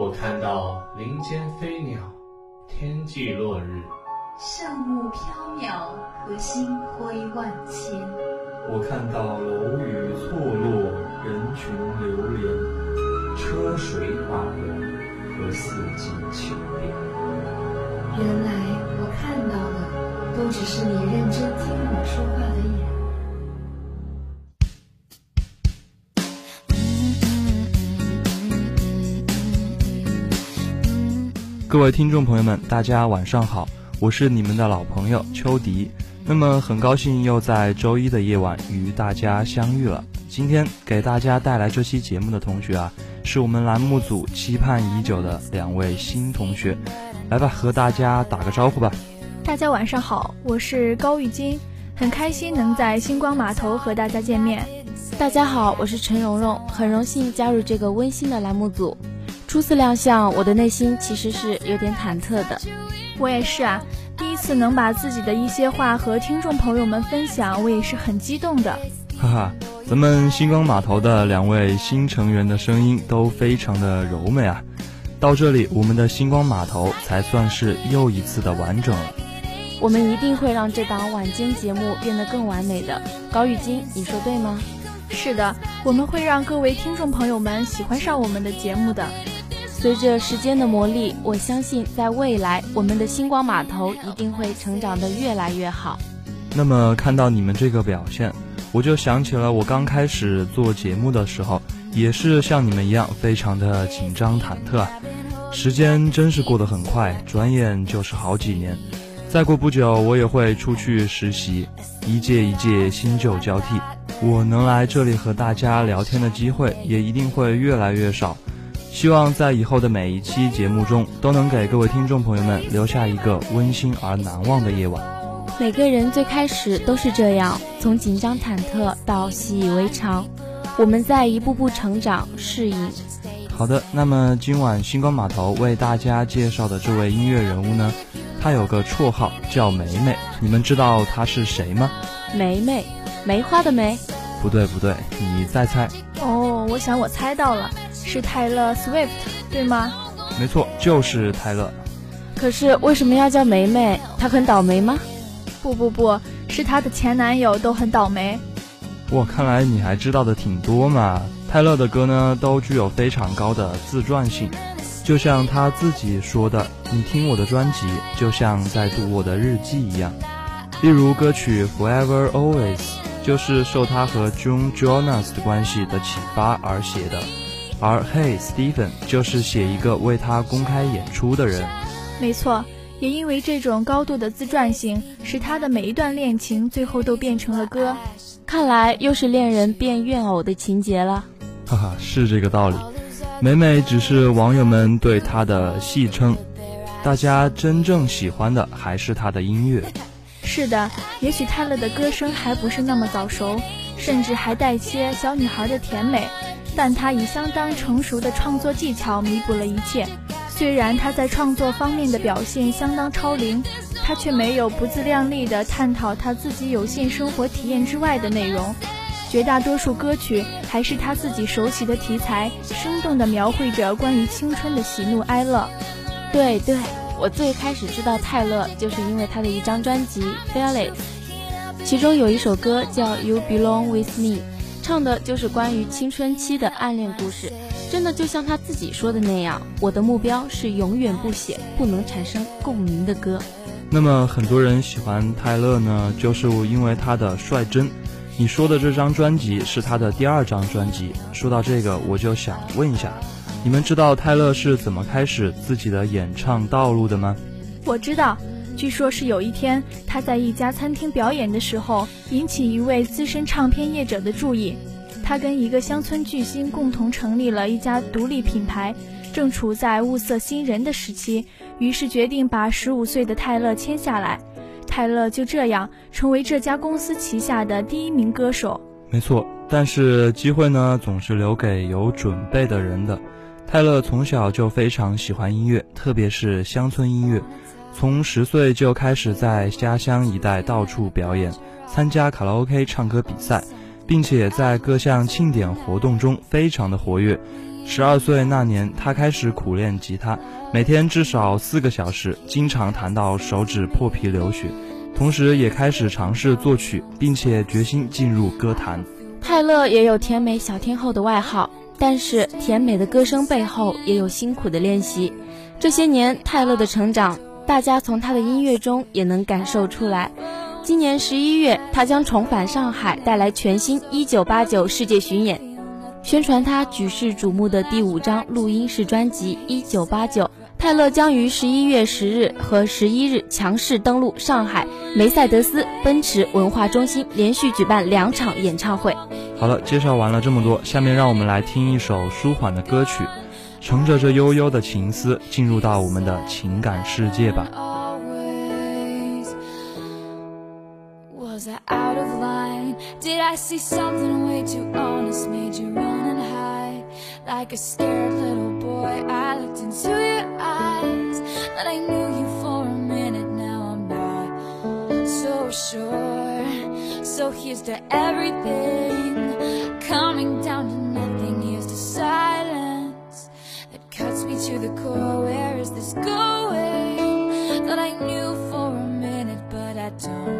我看到林间飞鸟，天际落日，圣雾飘渺，和星辉万千。我看到楼宇错落，人群流连，车水马龙和四季秋变。原来我看到的，都只是你认真听我说话的各位听众朋友们，大家晚上好，我是你们的老朋友秋迪。那么很高兴又在周一的夜晚与大家相遇了。今天给大家带来这期节目的同学啊，是我们栏目组期盼已久的两位新同学。来吧，和大家打个招呼吧。大家晚上好，我是高玉金，很开心能在星光码头和大家见面。大家好，我是陈蓉蓉，很荣幸加入这个温馨的栏目组。初次亮相，我的内心其实是有点忐忑的。我也是啊，第一次能把自己的一些话和听众朋友们分享，我也是很激动的。哈哈，咱们星光码头的两位新成员的声音都非常的柔美啊。到这里，我们的星光码头才算是又一次的完整了。我们一定会让这档晚间节目变得更完美的。高玉金，你说对吗？是的，我们会让各位听众朋友们喜欢上我们的节目的。随着时间的磨砺，我相信在未来，我们的星光码头一定会成长得越来越好。那么看到你们这个表现，我就想起了我刚开始做节目的时候，也是像你们一样非常的紧张忐忑。时间真是过得很快，转眼就是好几年。再过不久，我也会出去实习，一届一届新旧交替，我能来这里和大家聊天的机会也一定会越来越少。希望在以后的每一期节目中，都能给各位听众朋友们留下一个温馨而难忘的夜晚。每个人最开始都是这样，从紧张忐忑到习以为常，我们在一步步成长适应。好的，那么今晚星光码头为大家介绍的这位音乐人物呢，他有个绰号叫梅梅，你们知道他是谁吗？梅梅，梅花的梅？不对不对，你再猜。哦，我想我猜到了。是泰勒· Swift，对吗？没错，就是泰勒。可是为什么要叫梅梅？她很倒霉吗？不不不，是她的前男友都很倒霉。哇，看来你还知道的挺多嘛。泰勒的歌呢，都具有非常高的自传性，就像他自己说的：“你听我的专辑，就像在读我的日记一样。”例如歌曲《Forever Always》，就是受他和 June Jonas 的关系的启发而写的。而 Hey Stephen 就是写一个为他公开演出的人，没错，也因为这种高度的自传性，使他的每一段恋情最后都变成了歌。看来又是恋人变怨偶的情节了。哈哈，是这个道理。美美只是网友们对他的戏称，大家真正喜欢的还是他的音乐。是的，也许泰勒的歌声还不是那么早熟，甚至还带些小女孩的甜美。但他以相当成熟的创作技巧弥补了一切。虽然他在创作方面的表现相当超龄，他却没有不自量力地探讨他自己有限生活体验之外的内容。绝大多数歌曲还是他自己熟悉的题材，生动地描绘着关于青春的喜怒哀乐。对对，我最开始知道泰勒，就是因为他的一张专辑《Fearless》，其中有一首歌叫《You Belong With Me》。唱的就是关于青春期的暗恋故事，真的就像他自己说的那样，我的目标是永远不写不能产生共鸣的歌。那么很多人喜欢泰勒呢，就是因为他的率真。你说的这张专辑是他的第二张专辑。说到这个，我就想问一下，你们知道泰勒是怎么开始自己的演唱道路的吗？我知道。据说是有一天，他在一家餐厅表演的时候，引起一位资深唱片业者的注意。他跟一个乡村巨星共同成立了一家独立品牌，正处在物色新人的时期，于是决定把十五岁的泰勒签下来。泰勒就这样成为这家公司旗下的第一名歌手。没错，但是机会呢，总是留给有准备的人的。泰勒从小就非常喜欢音乐，特别是乡村音乐。从十岁就开始在家乡一带到处表演，参加卡拉 OK 唱歌比赛，并且在各项庆典活动中非常的活跃。十二岁那年，他开始苦练吉他，每天至少四个小时，经常弹到手指破皮流血。同时，也开始尝试作曲，并且决心进入歌坛。泰勒也有“甜美小天后”的外号，但是甜美的歌声背后也有辛苦的练习。这些年，泰勒的成长，大家从他的音乐中也能感受出来。今年十一月，他将重返上海，带来全新《一九八九》世界巡演，宣传他举世瞩目的第五张录音室专辑《一九八九》。泰勒将于十一月十日和十一日强势登陆上海梅赛德斯奔驰文化中心，连续举办两场演唱会。好了，介绍完了这么多，下面让我们来听一首舒缓的歌曲，乘着这悠悠的情思，进入到我们的情感世界吧。Like a scared little boy, I looked into your eyes. But I knew you for a minute, now I'm not so sure. So here's to everything, coming down to nothing. Here's to silence that cuts me to the core. Where is this going? That I knew for a minute, but I don't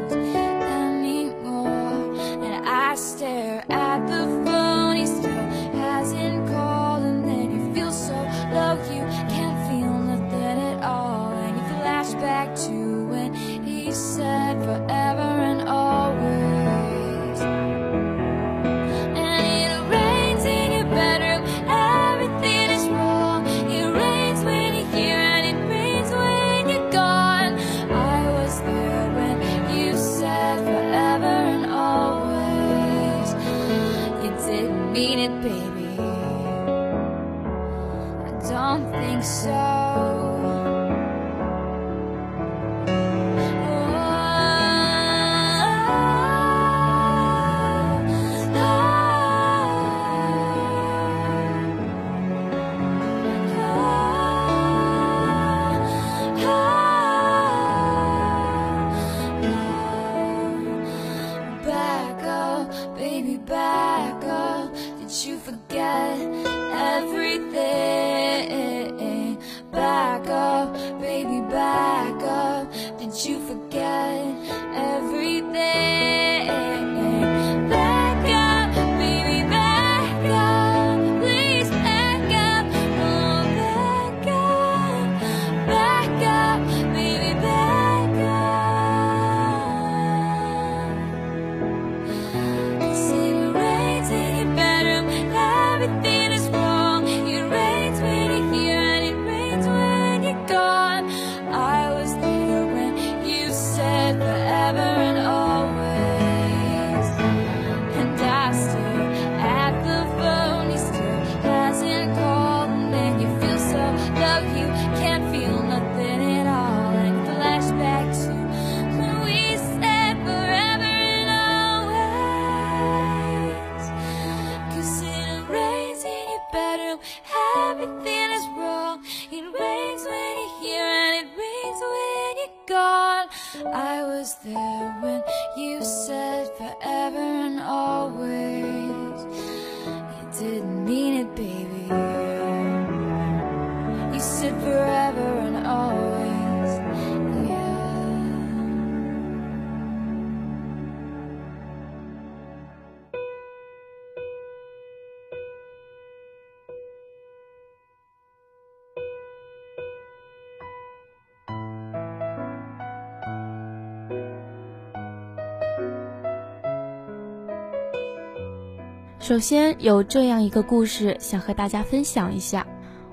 首先有这样一个故事想和大家分享一下。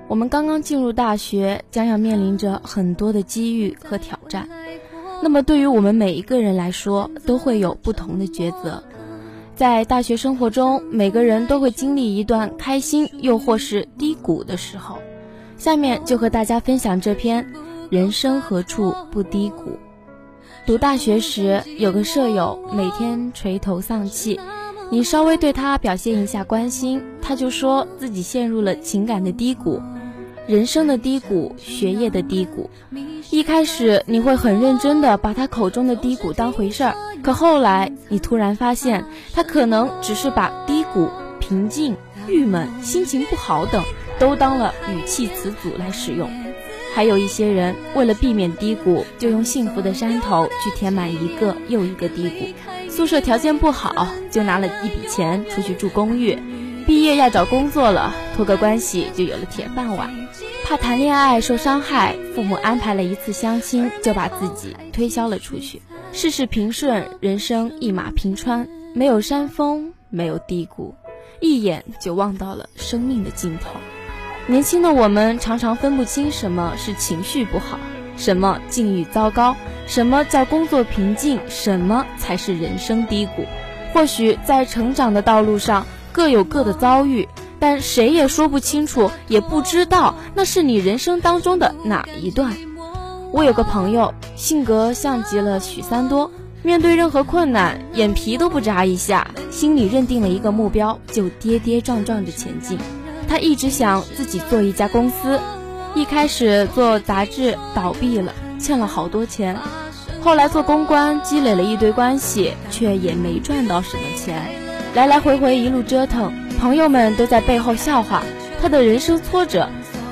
我们刚刚进入大学，将要面临着很多的机遇和挑战。那么对于我们每一个人来说，都会有不同的抉择。在大学生活中，每个人都会经历一段开心又或是低谷的时候。下面就和大家分享这篇《人生何处不低谷》。读大学时，有个舍友每天垂头丧气。你稍微对他表现一下关心，他就说自己陷入了情感的低谷，人生的低谷，学业的低谷。一开始你会很认真的把他口中的低谷当回事儿，可后来你突然发现，他可能只是把低谷、平静、郁闷、心情不好等都当了语气词组来使用。还有一些人为了避免低谷，就用幸福的山头去填满一个又一个低谷。宿舍条件不好，就拿了一笔钱出去住公寓。毕业要找工作了，托个关系就有了铁饭碗。怕谈恋爱受伤害，父母安排了一次相亲，就把自己推销了出去。事事平顺，人生一马平川，没有山峰，没有低谷，一眼就望到了生命的尽头。年轻的我们常常分不清什么是情绪不好，什么境遇糟糕，什么叫工作瓶颈，什么才是人生低谷。或许在成长的道路上各有各的遭遇，但谁也说不清楚，也不知道那是你人生当中的哪一段。我有个朋友，性格像极了许三多，面对任何困难，眼皮都不眨一下，心里认定了一个目标，就跌跌撞撞的前进。他一直想自己做一家公司，一开始做杂志倒闭了，欠了好多钱，后来做公关积累了一堆关系，却也没赚到什么钱，来来回回一路折腾，朋友们都在背后笑话他的人生挫折，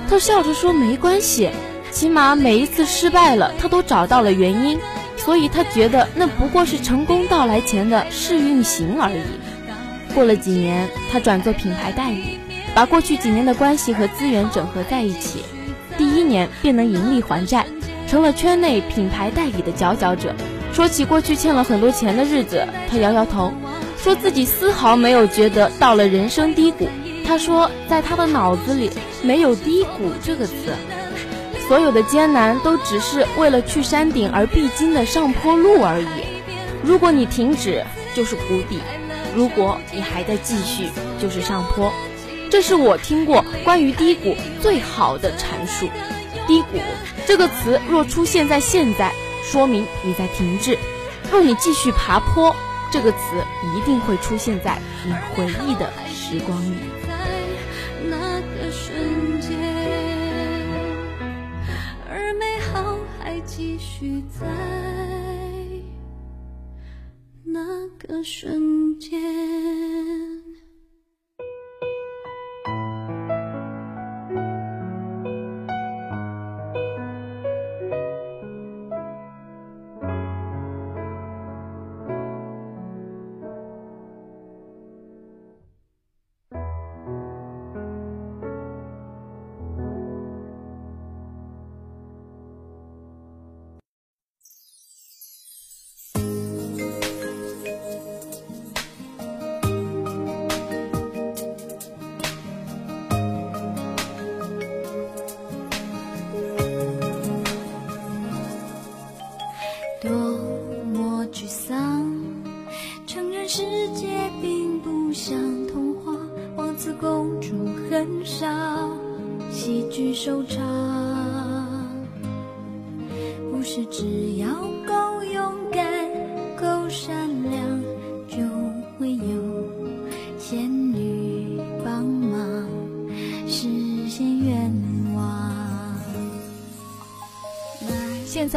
他笑着说没关系，起码每一次失败了，他都找到了原因，所以他觉得那不过是成功到来前的试运行而已。过了几年，他转做品牌代理。把过去几年的关系和资源整合在一起，第一年便能盈利还债，成了圈内品牌代理的佼佼者。说起过去欠了很多钱的日子，他摇摇头，说自己丝毫没有觉得到了人生低谷。他说，在他的脑子里没有低谷这个词，所有的艰难都只是为了去山顶而必经的上坡路而已。如果你停止，就是谷底；如果你还在继续，就是上坡。这是我听过关于低谷最好的阐述。低谷这个词若出现在现在，说明你在停滞；若你继续爬坡，这个词一定会出现在你回忆的时光里。那个瞬间，而美好还继续在那个瞬间。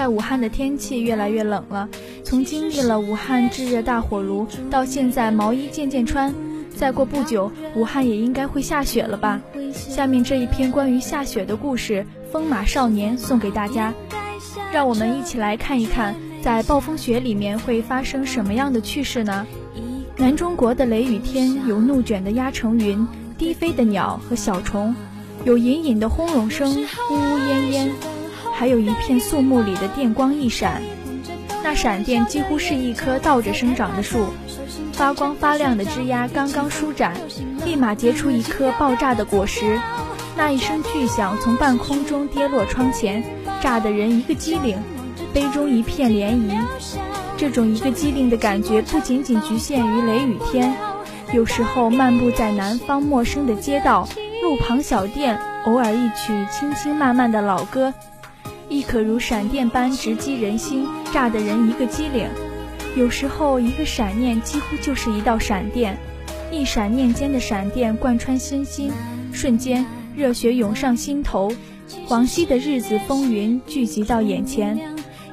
武汉的天气越来越冷了，从经历了武汉炙热大火炉，到现在毛衣渐渐穿，再过不久，武汉也应该会下雪了吧？下面这一篇关于下雪的故事《风马少年》送给大家，让我们一起来看一看，在暴风雪里面会发生什么样的趣事呢？南中国的雷雨天，有怒卷的压成云，低飞的鸟和小虫，有隐隐的轰隆声，呜呜咽咽。还有一片肃穆里的电光一闪，那闪电几乎是一棵倒着生长的树，发光发亮的枝丫刚刚舒展，立马结出一颗爆炸的果实。那一声巨响从半空中跌落窗前，炸得人一个机灵，杯中一片涟漪。这种一个机灵的感觉不仅仅局限于雷雨天，有时候漫步在南方陌生的街道，路旁小店，偶尔一曲轻轻慢慢的老歌。亦可如闪电般直击人心，炸得人一个机灵。有时候，一个闪念几乎就是一道闪电，一闪念间的闪电贯穿身心，瞬间热血涌上心头。往昔的日子风云聚集到眼前，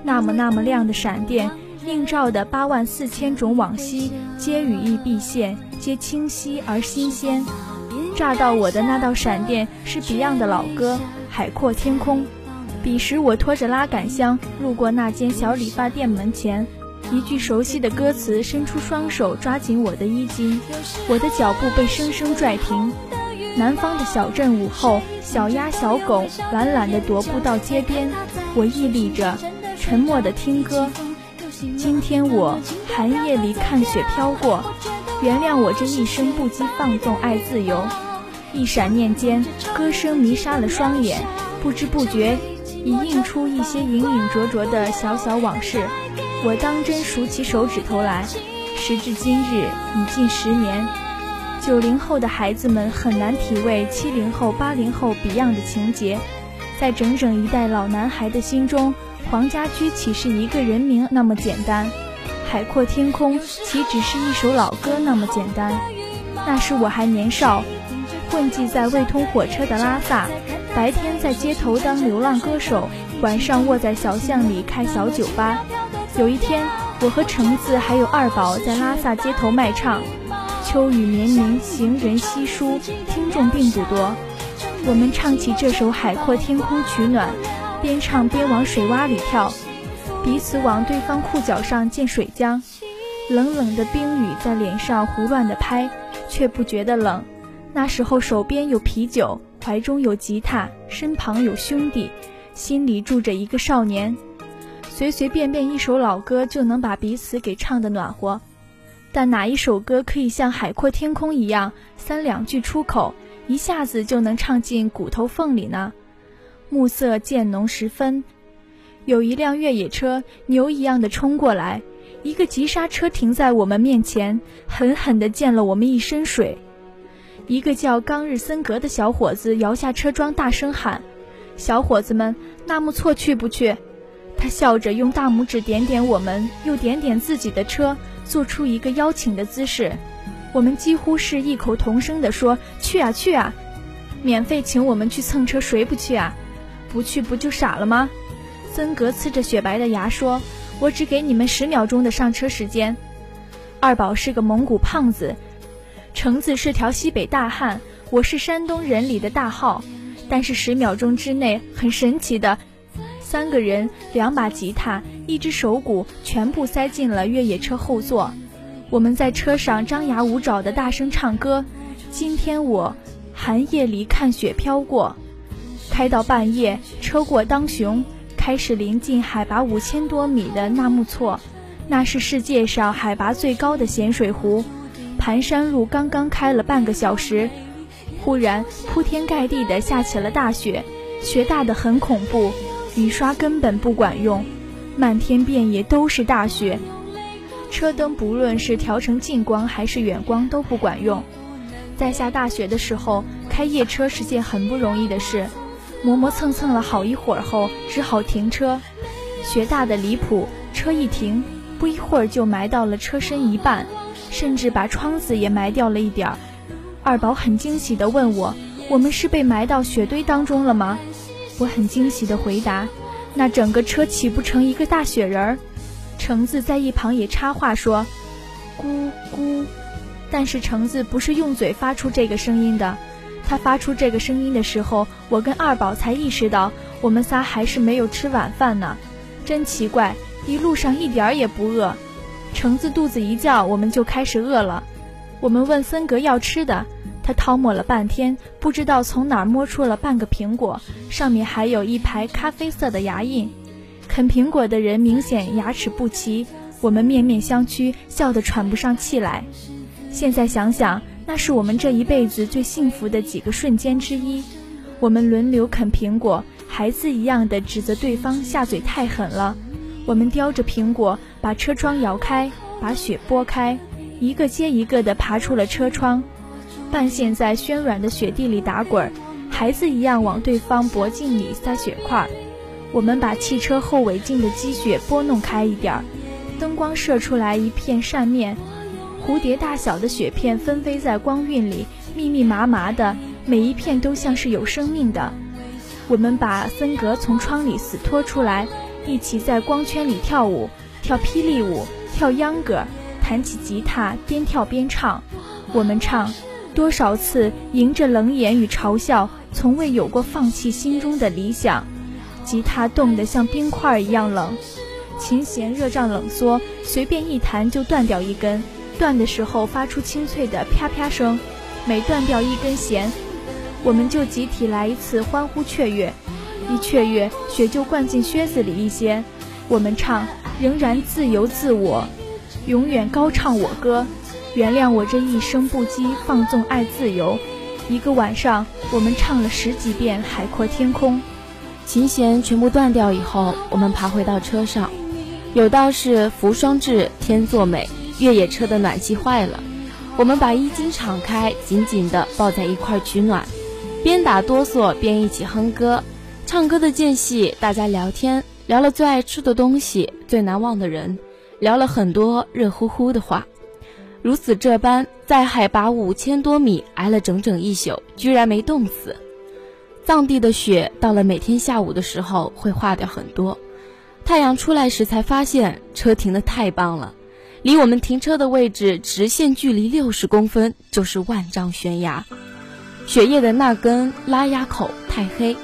那么那么亮的闪电，映照的八万四千种往昔，皆羽翼毕现，皆清晰而新鲜。炸到我的那道闪电是 Beyond 的老歌《海阔天空》。彼时我拖着拉杆箱路过那间小理发店门前，一句熟悉的歌词伸出双手抓紧我的衣襟，我的脚步被生生拽停。南方的小镇午后，小鸭小狗懒懒地踱步到街边，我屹立着，沉默地听歌。今天我寒夜里看雪飘过，原谅我这一生不羁放纵爱自由。一闪念间，歌声迷杀了双眼，不知不觉已映出一些隐隐灼灼的小小往事。我当真数起手指头来，时至今日已近十年。九零后的孩子们很难体味七零后、八零后 Beyond 的情节，在整整一代老男孩的心中。黄家驹岂是一个人名那么简单？海阔天空岂只是一首老歌那么简单？那时我还年少，混迹在未通火车的拉萨，白天在街头当流浪歌手，晚上卧在小巷里开小酒吧。有一天，我和橙子还有二宝在拉萨街头卖唱。秋雨绵绵，行人稀疏，听众并不多。我们唱起这首《海阔天空》取暖。边唱边往水洼里跳，彼此往对方裤脚上溅水浆，冷冷的冰雨在脸上胡乱的拍，却不觉得冷。那时候手边有啤酒，怀中有吉他，身旁有兄弟，心里住着一个少年。随随便便一首老歌就能把彼此给唱得暖和，但哪一首歌可以像海阔天空一样，三两句出口，一下子就能唱进骨头缝里呢？暮色渐浓时分，有一辆越野车牛一样的冲过来，一个急刹车停在我们面前，狠狠地溅了我们一身水。一个叫冈日森格的小伙子摇下车窗，大声喊：“小伙子们，纳木错去不去？”他笑着用大拇指点点我们，又点点自己的车，做出一个邀请的姿势。我们几乎是异口同声地说：“去啊，去啊！免费请我们去蹭车，谁不去啊？”不去不就傻了吗？森格呲着雪白的牙说：“我只给你们十秒钟的上车时间。”二宝是个蒙古胖子，橙子是条西北大汉，我是山东人里的大号。但是十秒钟之内，很神奇的，三个人、两把吉他、一只手鼓全部塞进了越野车后座。我们在车上张牙舞爪的大声唱歌。今天我寒夜里看雪飘过。开到半夜，车过当雄，开始临近海拔五千多米的纳木错，那是世界上海拔最高的咸水湖。盘山路刚刚开了半个小时，忽然铺天盖地的下起了大雪，雪大的很恐怖，雨刷根本不管用，漫天遍野都是大雪，车灯不论是调成近光还是远光都不管用。在下大雪的时候，开夜车是件很不容易的事。磨磨蹭蹭了好一会儿后，只好停车。雪大的离谱，车一停，不一会儿就埋到了车身一半，甚至把窗子也埋掉了一点儿。二宝很惊喜地问我：“我们是被埋到雪堆当中了吗？”我很惊喜地回答：“那整个车岂不成一个大雪人儿？”橙子在一旁也插话说：“咕咕。”但是橙子不是用嘴发出这个声音的。他发出这个声音的时候，我跟二宝才意识到，我们仨还是没有吃晚饭呢。真奇怪，一路上一点儿也不饿。橙子肚子一叫，我们就开始饿了。我们问森格要吃的，他掏摸了半天，不知道从哪儿摸出了半个苹果，上面还有一排咖啡色的牙印。啃苹果的人明显牙齿不齐，我们面面相觑，笑得喘不上气来。现在想想。那是我们这一辈子最幸福的几个瞬间之一。我们轮流啃苹果，孩子一样的指责对方下嘴太狠了。我们叼着苹果，把车窗摇开，把雪拨开，一个接一个的爬出了车窗，半陷在暄软的雪地里打滚，孩子一样往对方脖颈里塞雪块。我们把汽车后尾镜的积雪拨弄开一点儿，灯光射出来一片扇面。蝴蝶大小的雪片纷飞在光晕里，密密麻麻的，每一片都像是有生命的。我们把森格从窗里死拖出来，一起在光圈里跳舞，跳霹雳舞，跳秧歌，弹起吉他，边跳边唱。我们唱：多少次迎着冷眼与嘲笑，从未有过放弃心中的理想。吉他冻得像冰块一样冷，琴弦热胀冷缩，随便一弹就断掉一根，断的时候发出清脆的啪啪声。每断掉一根弦，我们就集体来一次欢呼雀跃，一雀跃，血就灌进靴子里一些。我们唱，仍然自由自我，永远高唱我歌。原谅我这一生不羁放纵爱自由。一个晚上，我们唱了十几遍《海阔天空》。琴弦全部断掉以后，我们爬回到车上。有道是“福双至，天作美”，越野车的暖气坏了，我们把衣襟敞开，紧紧地抱在一块取暖，边打哆嗦边一起哼歌。唱歌的间隙，大家聊天，聊了最爱吃的东西，最难忘的人，聊了很多热乎乎的话。如此这般，在海拔五千多米挨了整整一宿，居然没冻死。藏地的雪到了每天下午的时候会化掉很多，太阳出来时才发现车停的太棒了，离我们停车的位置直线距离六十公分就是万丈悬崖，雪夜的那根拉压口太黑，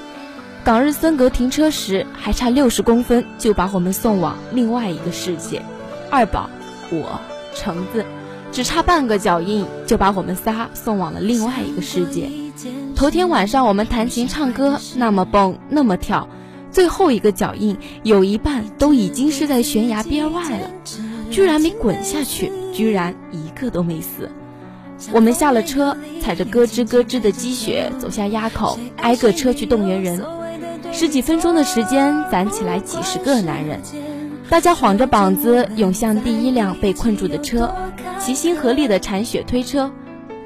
港日森格停车时还差六十公分就把我们送往另外一个世界，二宝，我，橙子，只差半个脚印就把我们仨送往了另外一个世界。头天晚上我们弹琴唱歌，那么蹦那么跳，最后一个脚印有一半都已经是在悬崖边外了，居然没滚下去，居然一个都没死。我们下了车，踩着咯吱咯吱的积雪走下垭口，挨个车去动员人。十几分钟的时间，攒起来几十个男人，大家晃着膀子涌向第一辆被困住的车，齐心合力的铲雪推车，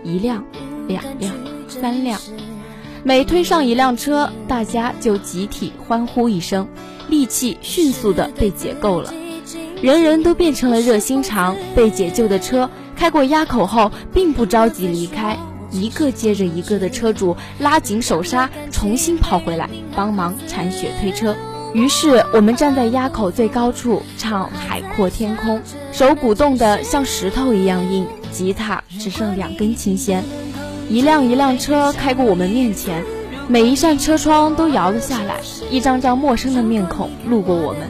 一辆，两辆。三辆，每推上一辆车，大家就集体欢呼一声，力气迅速的被解够了，人人都变成了热心肠。被解救的车开过垭口后，并不着急离开，一个接着一个的车主拉紧手刹，重新跑回来帮忙铲雪推车。于是我们站在垭口最高处唱《海阔天空》，手鼓冻得像石头一样硬，吉他只剩两根琴弦。一辆一辆车开过我们面前，每一扇车窗都摇了下来，一张张陌生的面孔路过我们。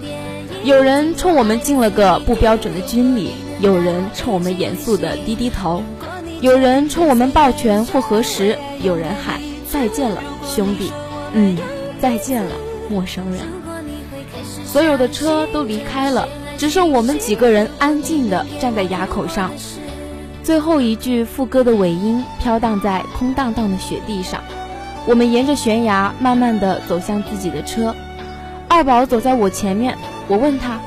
有人冲我们敬了个不标准的军礼，有人冲我们严肃的低低头，有人冲我们抱拳或合十，有人喊再见了，兄弟。嗯，再见了，陌生人。所有的车都离开了，只剩我们几个人安静地站在垭口上。最后一句副歌的尾音飘荡在空荡荡的雪地上，我们沿着悬崖慢慢地走向自己的车。二宝走在我前面，我问他：“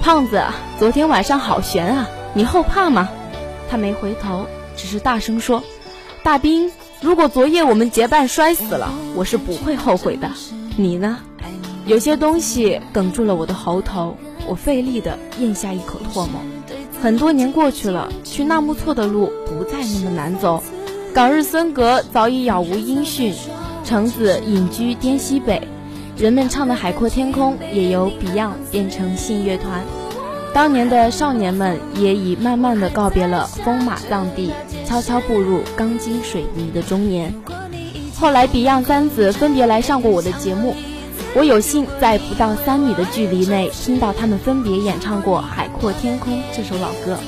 胖子，昨天晚上好悬啊，你后怕吗？”他没回头，只是大声说：“大兵，如果昨夜我们结伴摔死了，我是不会后悔的。你呢？”有些东西哽住了我的喉头，我费力地咽下一口唾沫。很多年过去了，去纳木错的路不再那么难走。港日森格早已杳无音讯，橙子隐居滇西北，人们唱的《海阔天空》也由 Beyond 变成信乐团。当年的少年们也已慢慢的告别了风马藏地，悄悄步入钢筋水泥的中年。后来 Beyond 三子分别来上过我的节目。我有幸在不到三米的距离内听到他们分别演唱过《海阔天空》这首老歌，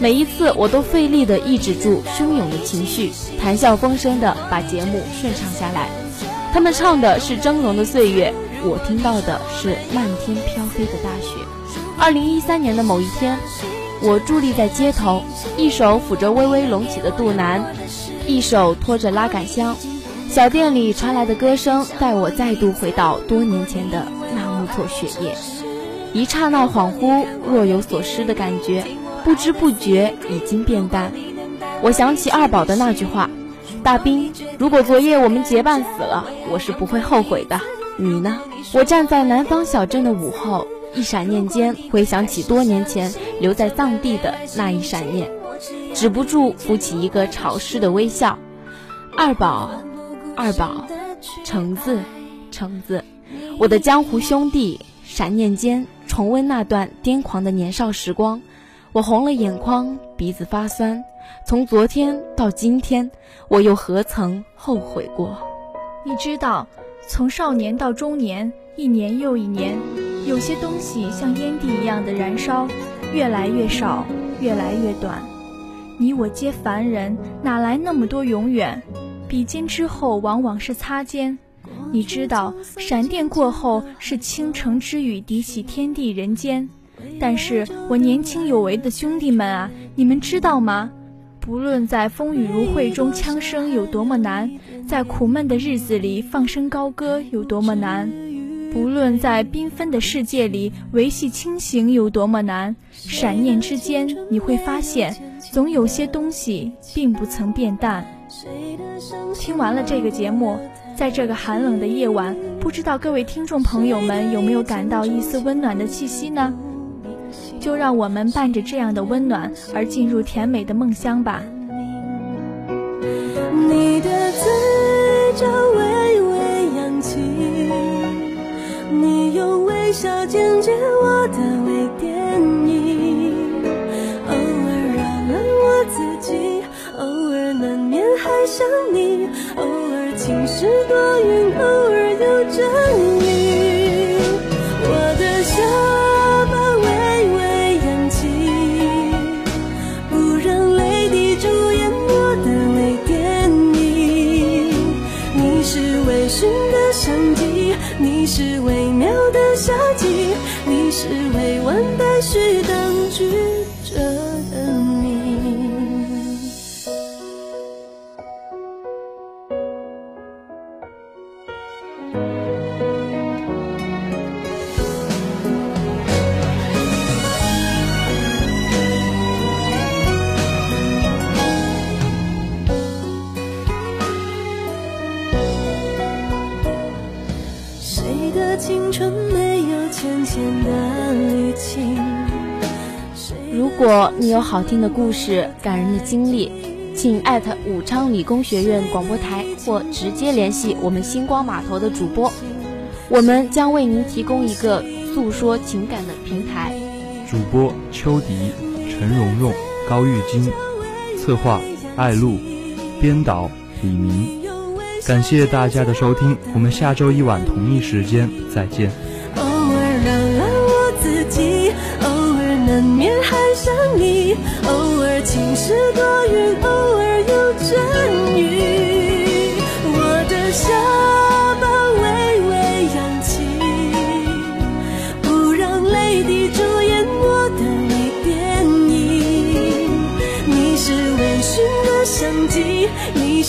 每一次我都费力地抑制住汹涌的情绪，谈笑风生地把节目顺畅下来。他们唱的是峥嵘的岁月，我听到的是漫天飘飞的大雪。二零一三年的某一天，我伫立在街头，一手抚着微微隆起的肚腩，一手拖着拉杆箱。小店里传来的歌声，带我再度回到多年前的纳木错雪夜，一刹那恍惚，若有所失的感觉，不知不觉已经变淡。我想起二宝的那句话：“大兵，如果昨夜我们结伴死了，我是不会后悔的。你呢？”我站在南方小镇的午后，一闪念间回想起多年前留在藏地的那一闪念，止不住浮起一个潮湿的微笑。二宝。二宝，橙子，橙子，我的江湖兄弟，闪念间重温那段癫狂的年少时光，我红了眼眶，鼻子发酸，从昨天到今天，我又何曾后悔过？你知道，从少年到中年，一年又一年，有些东西像烟蒂一样的燃烧，越来越少，越来越短。你我皆凡人，哪来那么多永远？比肩之后，往往是擦肩。你知道，闪电过后是倾城之雨，滴起天地人间。但是我年轻有为的兄弟们啊，你们知道吗？不论在风雨如晦中枪声有多么难，在苦闷的日子里放声高歌有多么难，不论在缤纷的世界里维系清醒有多么难，闪念之间你会发现，总有些东西并不曾变淡。听完了这个节目。在这个寒冷的夜晚，不知道各位听众朋友们有没有感到一丝温暖的气息呢？就让我们伴着这样的温暖而进入甜美的梦乡吧。你的嘴角微用微笑剪接我的微电影，偶尔扰了我自己，偶尔难免还想你，偶尔。晴时多云，偶尔有阵雨你是微妙的夏季，你是未完待续等剧者。如你有好听的故事、感人的经历，请艾特武昌理工学院广播台或直接联系我们星光码头的主播，我们将为您提供一个诉说情感的平台。主播秋迪、陈蓉蓉、高玉晶，策划艾露，编导李明。感谢大家的收听，我们下周一晚同一时间再见。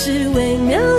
是微妙